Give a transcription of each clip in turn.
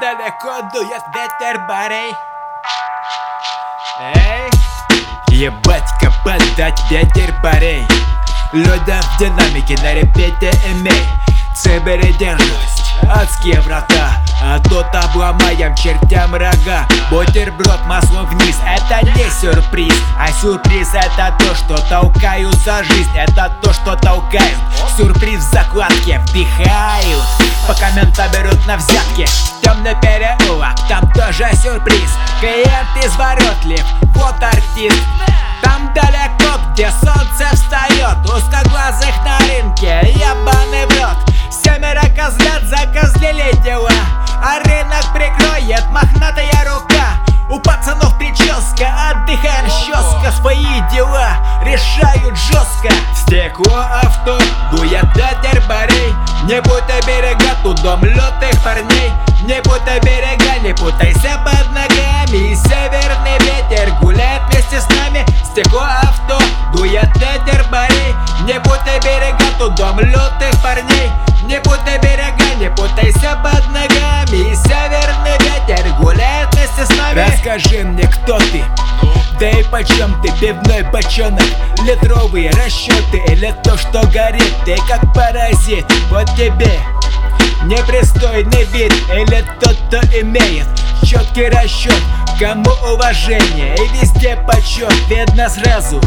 далеко дует ветер барей Эй, ебать-ка подать ветер барей Людям в динамике на репете имей Цибери держусь, адские врата. А тут обломаем чертям рога. Бутерброд маслом вниз, это не сюрприз. А сюрприз это то, что толкают за жизнь. Это то, что толкают. Сюрприз в закладке. Впихают. Пока мента берут на взятки. Темный переулок, там тоже сюрприз. Клиент изворотлив, вот артист. Там далеко, где солнце встает. Узкоглазых на рынке, ебаный жестко Стекло авто, дует ветер барей. Не путай берега, тут дом лютых парней. Не путай берега, не путайся под ногами. Северный ветер гуляет вместе с нами. Стекло авто, дует ветер барей. Не путай берега, тут дом лютых парней. Не путай берега, не путайся под ногами. Северный ветер гуляет вместе с нами. Расскажи мне, кто ты? Да и почем ты, пивной бочонок? Литровые расчеты или то, что горит? Ты как паразит, вот тебе Непристойный вид. Или тот, кто имеет Четкий расчет, кому уважение? И везде почет, видно сразу.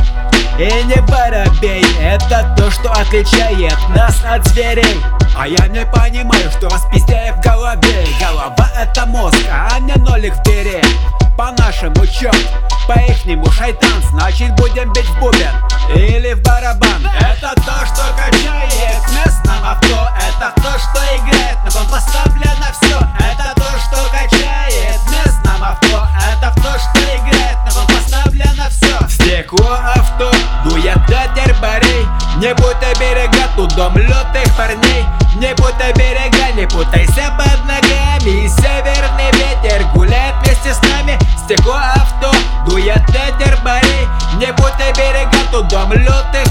И не воробей, это то, что отличает нас от зверей. А я не понимаю, что вас пиздяет в голове Значит будем бить в бубен или в барабан. Это то, что качает местном авто. Это то, что играет, на ком поставлено все Это то, что качает местном авто. Это то, что играет, на ком поставлено все Стекло авто, дует ветер барей Не путай берега, тут дом лютых парней. Не путай берега, не путайся под ногами. Северный тут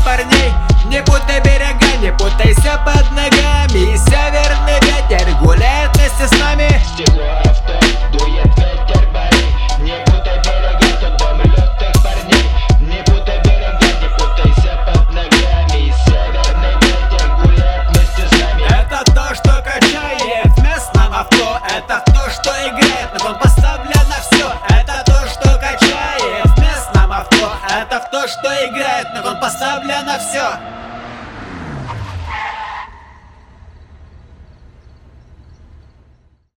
все